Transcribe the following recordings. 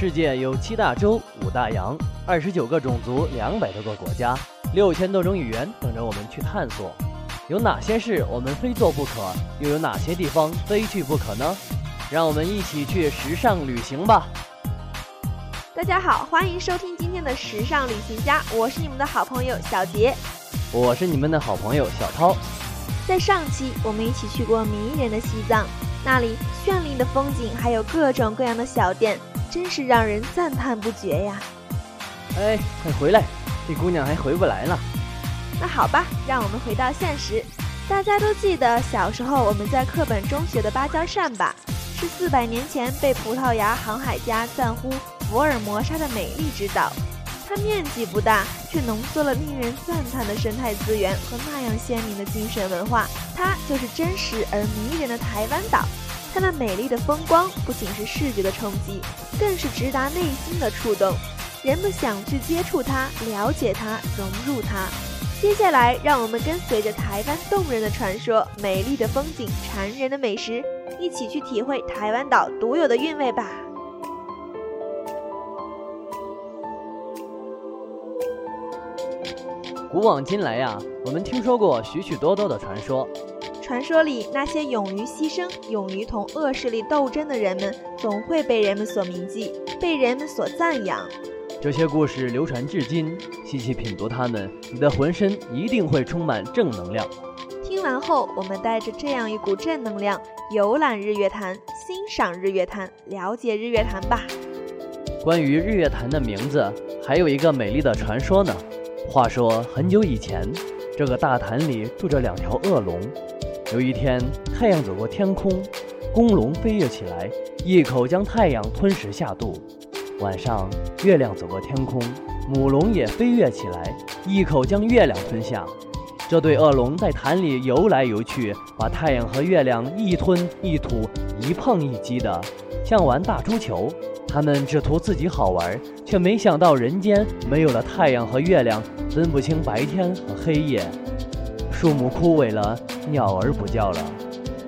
世界有七大洲、五大洋、二十九个种族、两百多个国家、六千多种语言等着我们去探索。有哪些事我们非做不可？又有哪些地方非去不可呢？让我们一起去时尚旅行吧！大家好，欢迎收听今天的时尚旅行家，我是你们的好朋友小杰，我是你们的好朋友小涛。在上期我们一起去过迷人的西藏，那里绚丽的风景还有各种各样的小店，真是让人赞叹不绝呀！哎，快回来，这姑娘还回不来呢。那好吧，让我们回到现实。大家都记得小时候我们在课本中学的芭蕉扇吧？是四百年前被葡萄牙航海家赞呼福尔摩沙的美丽之岛。它面积不大，却浓缩了令人赞叹的生态资源和那样鲜明的精神文化。它就是真实而迷人的台湾岛。它那美丽的风光不仅是视觉的冲击，更是直达内心的触动。人们想去接触它，了解它，融入它。接下来，让我们跟随着台湾动人的传说、美丽的风景、馋人的美食，一起去体会台湾岛独有的韵味吧。古往今来呀，我们听说过许许多多的传说。传说里那些勇于牺牲、勇于同恶势力斗争的人们，总会被人们所铭记，被人们所赞扬。这些故事流传至今，细细品读它们，你的浑身一定会充满正能量。听完后，我们带着这样一股正能量，游览日月潭，欣赏日月潭，了解日月潭吧。关于日月潭的名字，还有一个美丽的传说呢。话说很久以前，这个大潭里住着两条恶龙。有一天，太阳走过天空，公龙飞跃起来，一口将太阳吞食下肚。晚上，月亮走过天空，母龙也飞跃起来，一口将月亮吞下。这对恶龙在潭里游来游去，把太阳和月亮一吞一吐，一碰一击的，像玩大珠球。他们只图自己好玩，却没想到人间没有了太阳和月亮，分不清白天和黑夜。树木枯萎了，鸟儿不叫了，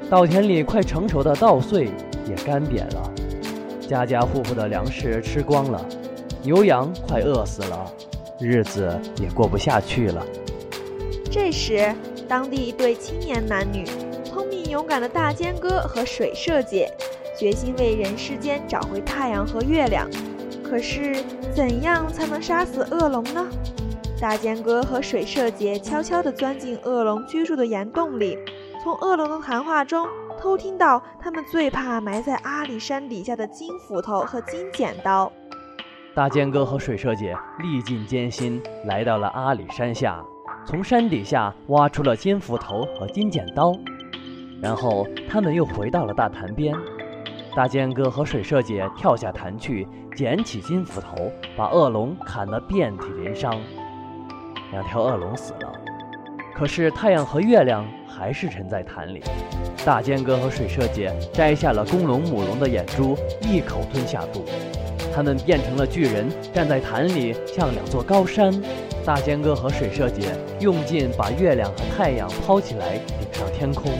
稻田里快成熟的稻穗也干瘪了。家家户户的粮食吃光了，牛羊快饿死了，日子也过不下去了。这时，当地一对青年男女，聪明勇敢的大尖哥和水社姐，决心为人世间找回太阳和月亮。可是，怎样才能杀死恶龙呢？大尖哥和水社姐悄悄地钻进恶龙居住的岩洞里，从恶龙的谈话中。偷听到他们最怕埋在阿里山底下的金斧头和金剪刀。大剑哥和水社姐历尽艰辛来到了阿里山下，从山底下挖出了金斧头和金剪刀，然后他们又回到了大潭边。大剑哥和水社姐跳下潭去捡起金斧头，把恶龙砍得遍体鳞伤。两条恶龙死了，可是太阳和月亮还是沉在潭里。大尖哥和水社姐摘下了公龙、母龙的眼珠，一口吞下肚。他们变成了巨人，站在潭里，像两座高山。大尖哥和水社姐用劲把月亮和太阳抛起来，顶上天空。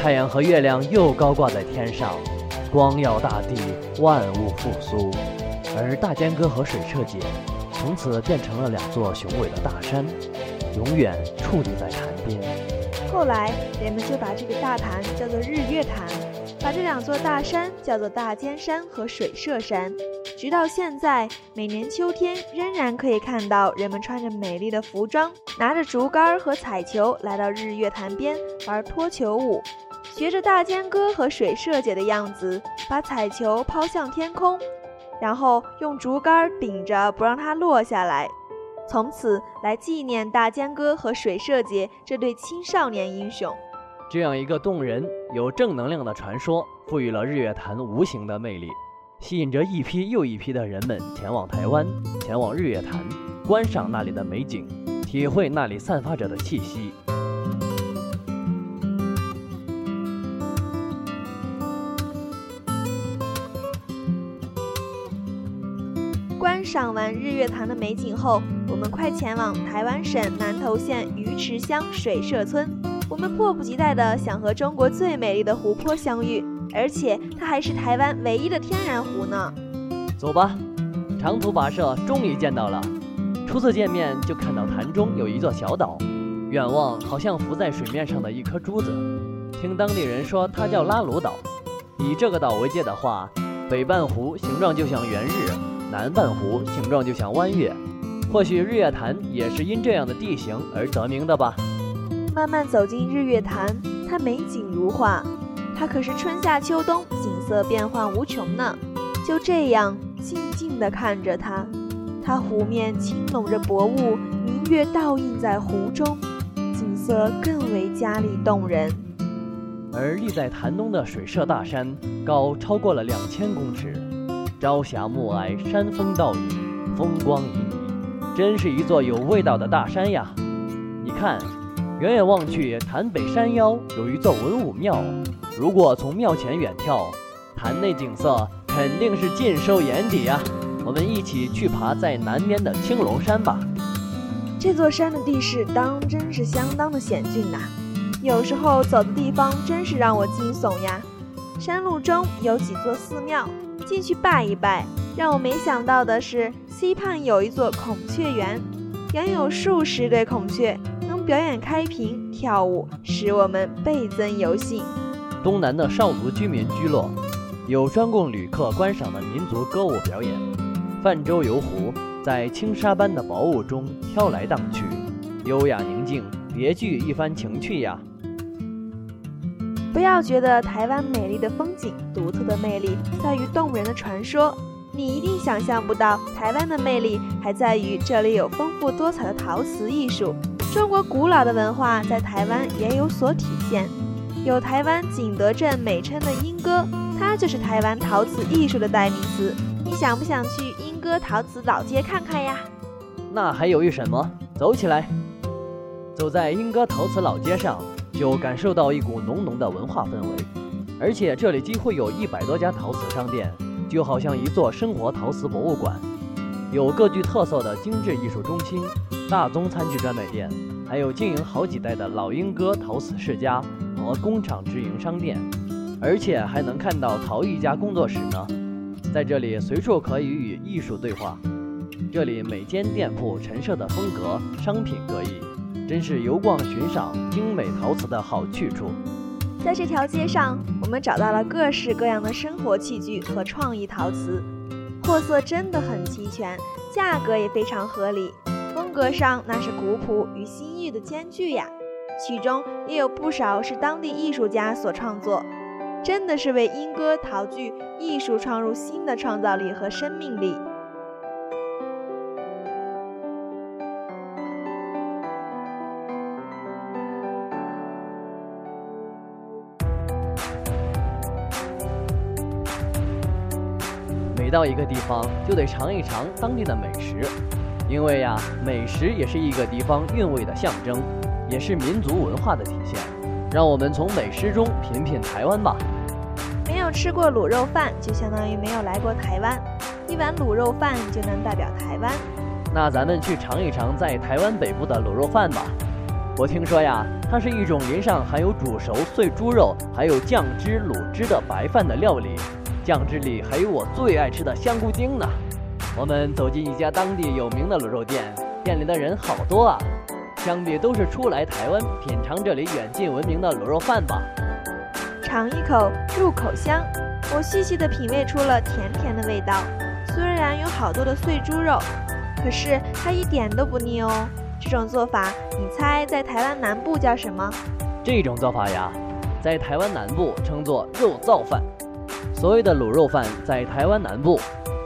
太阳和月亮又高挂在天上，光耀大地，万物复苏。而大尖哥和水社姐从此变成了两座雄伟的大山，永远矗立在潭边。后来，人们就把这个大潭叫做日月潭，把这两座大山叫做大尖山和水社山。直到现在，每年秋天仍然可以看到人们穿着美丽的服装，拿着竹竿和彩球来到日月潭边玩脱球舞，学着大尖哥和水社姐的样子，把彩球抛向天空，然后用竹竿顶着不让它落下来。从此来纪念大江哥和水社姐这对青少年英雄。这样一个动人、有正能量的传说，赋予了日月潭无形的魅力，吸引着一批又一批的人们前往台湾，前往日月潭，观赏那里的美景，体会那里散发着的气息。赏完日月潭的美景后，我们快前往台湾省南投县鱼池乡水社村。我们迫不及待地想和中国最美丽的湖泊相遇，而且它还是台湾唯一的天然湖呢。走吧，长途跋涉终于见到了。初次见面就看到潭中有一座小岛，远望好像浮在水面上的一颗珠子。听当地人说，它叫拉鲁岛。以这个岛为界的话，北半湖形状就像圆日，南半湖形状就像弯月。或许日月潭也是因这样的地形而得名的吧。慢慢走进日月潭，它美景如画，它可是春夏秋冬景色变幻无穷呢。就这样静静地看着它，它湖面轻拢着薄雾，明月倒映在湖中，景色更为佳丽动人。而立在潭东的水社大山，高超过了两千公尺，朝霞暮霭，山峰倒影，风光旖旎，真是一座有味道的大山呀！你看，远远望去，潭北山腰有一座文武庙，如果从庙前远眺，潭内景色肯定是尽收眼底呀！我们一起去爬在南边的青龙山吧。这座山的地势当真是相当的险峻呐。有时候走的地方真是让我惊悚呀！山路中有几座寺庙，进去拜一拜。让我没想到的是，西畔有一座孔雀园，养有数十对孔雀，能表演开屏跳舞，使我们倍增游兴。东南的少族居民居落，有专供旅客观赏的民族歌舞表演。泛舟游湖，在轻纱般的薄雾中飘来荡去，优雅宁静，别具一番情趣呀。不要觉得台湾美丽的风景、独特的魅力在于动人的传说，你一定想象不到，台湾的魅力还在于这里有丰富多彩的陶瓷艺术。中国古老的文化在台湾也有所体现，有台湾景德镇美称的莺歌，它就是台湾陶瓷艺术的代名词。你想不想去莺歌陶瓷老街看看呀？那还犹豫什么？走起来！走在莺歌陶瓷老街上。就感受到一股浓浓的文化氛围，而且这里几乎有一百多家陶瓷商店，就好像一座生活陶瓷博物馆，有各具特色的精致艺术中心、大宗餐具专卖店，还有经营好几代的老英哥陶瓷世家和工厂直营商店，而且还能看到陶艺家工作室呢。在这里随处可以与艺术对话，这里每间店铺陈设的风格、商品各异。真是游逛寻赏精美陶瓷的好去处。在这条街上，我们找到了各式各样的生活器具和创意陶瓷，货色真的很齐全，价格也非常合理。风格上那是古朴与新意的兼具呀，其中也有不少是当地艺术家所创作，真的是为莺歌陶具艺术创入新的创造力和生命力。每到一个地方，就得尝一尝当地的美食，因为呀，美食也是一个地方韵味的象征，也是民族文化的体现。让我们从美食中品品台湾吧。没有吃过卤肉饭，就相当于没有来过台湾。一碗卤肉饭就能代表台湾。那咱们去尝一尝在台湾北部的卤肉饭吧。我听说呀，它是一种淋上含有煮熟碎猪肉，还有酱汁卤汁的白饭的料理。酱汁里还有我最爱吃的香菇精呢。我们走进一家当地有名的卤肉店，店里的人好多啊，想必都是初来台湾品尝这里远近闻名的卤肉饭吧。尝一口，入口香。我细细的品味出了甜甜的味道，虽然有好多的碎猪肉，可是它一点都不腻哦。这种做法，你猜在台湾南部叫什么？这种做法呀，在台湾南部称作肉燥饭。所谓的卤肉饭，在台湾南部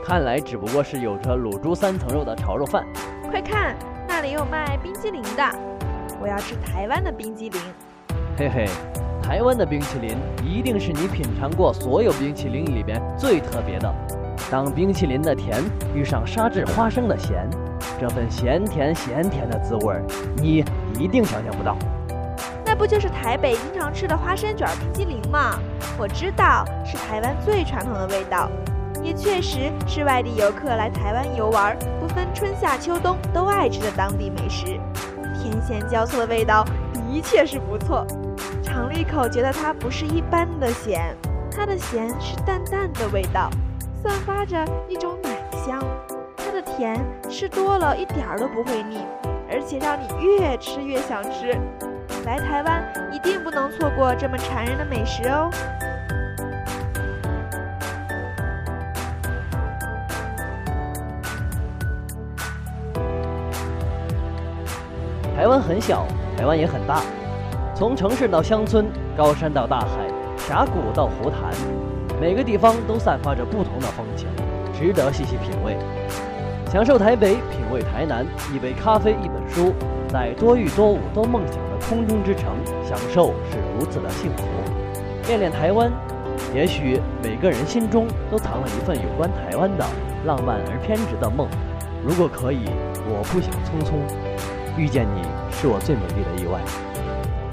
看来只不过是有着卤猪三层肉的炒肉饭。快看，那里有卖冰激凌的，我要吃台湾的冰激凌。嘿嘿，台湾的冰淇淋一定是你品尝过所有冰淇淋里边最特别的。当冰淇淋的甜遇上沙质花生的咸，这份咸甜咸甜的滋味儿，你一定想象不到。不就是台北经常吃的花生卷冰激凌吗？我知道是台湾最传统的味道，也确实是外地游客来台湾游玩，不分春夏秋冬都爱吃的当地美食。甜咸交错的味道的确是不错，尝了一口，觉得它不是一般的咸，它的咸是淡淡的味道，散发着一种奶香，它的甜吃多了一点儿都不会腻，而且让你越吃越想吃。来台湾一定不能错过这么馋人的美食哦！台湾很小，台湾也很大，从城市到乡村，高山到大海，峡谷到湖潭，每个地方都散发着不同的风情，值得细细品味。享受台北，品味台南，一杯咖啡，一本书，在多遇多舞多梦想的。空中之城，享受是如此的幸福。恋恋台湾，也许每个人心中都藏了一份有关台湾的浪漫而偏执的梦。如果可以，我不想匆匆遇见你，是我最美丽的意外。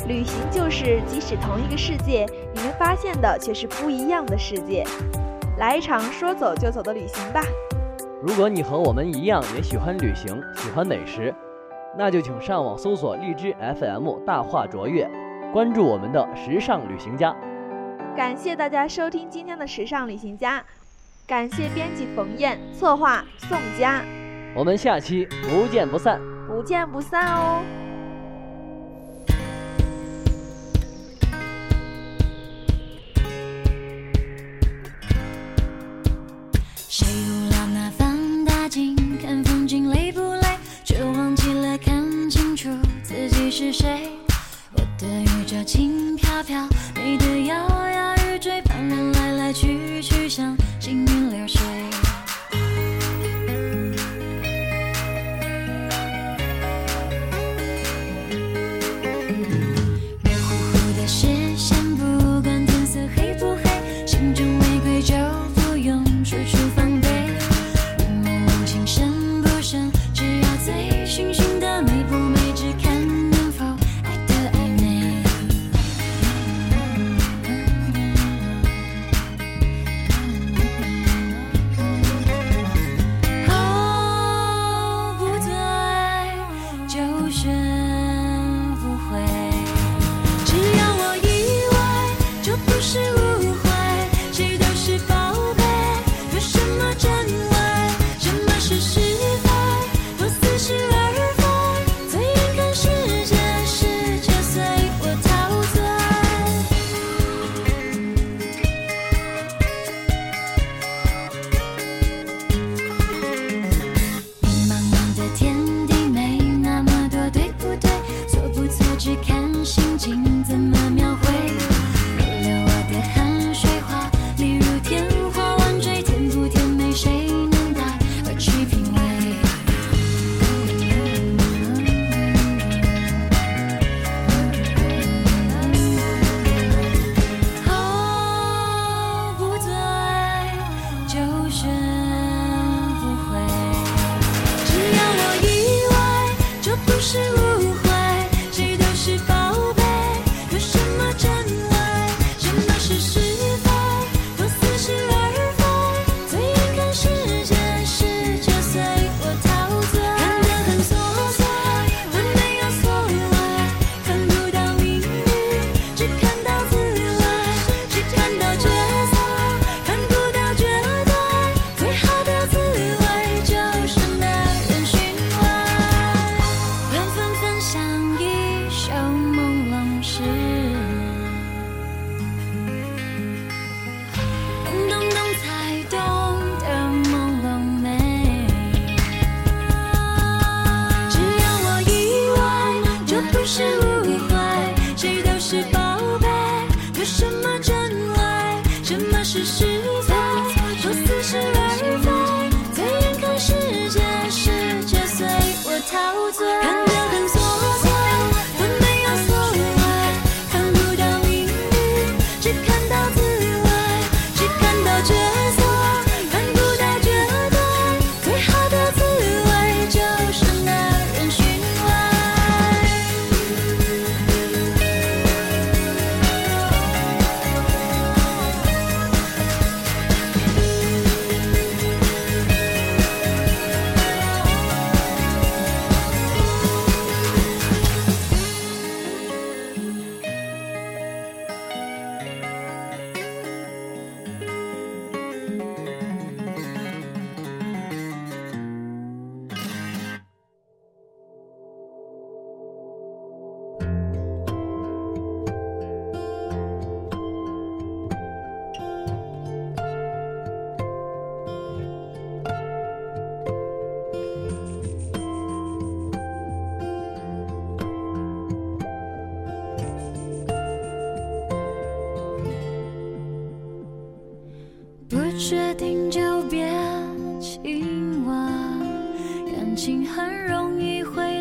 旅行就是，即使同一个世界，你们发现的却是不一样的世界。来一场说走就走的旅行吧。如果你和我们一样，也喜欢旅行，喜欢美食。那就请上网搜索荔枝 FM 大话卓越，关注我们的时尚旅行家。感谢大家收听今天的时尚旅行家，感谢编辑冯燕，策划宋佳。我们下期不见不散，不见不散哦。决定就别亲吻感情很容易会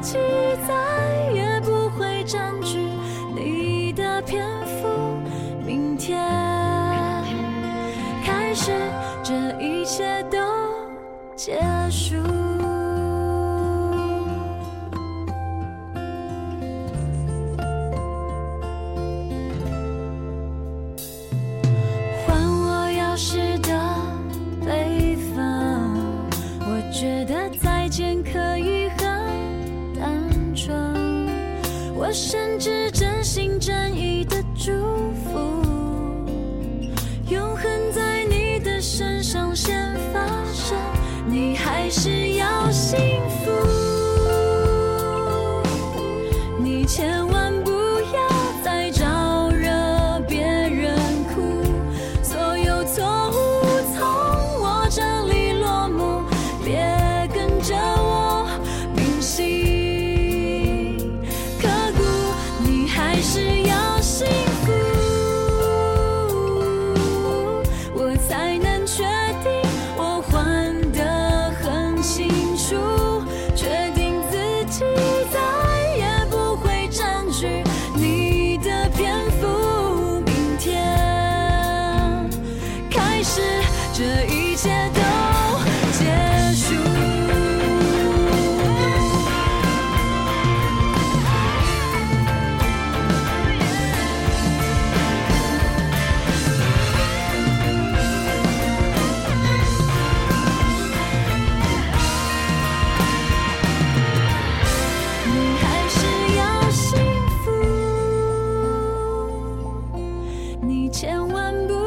记忆再也不会占据你的篇幅。明天开始，这一切都结束。是你千万不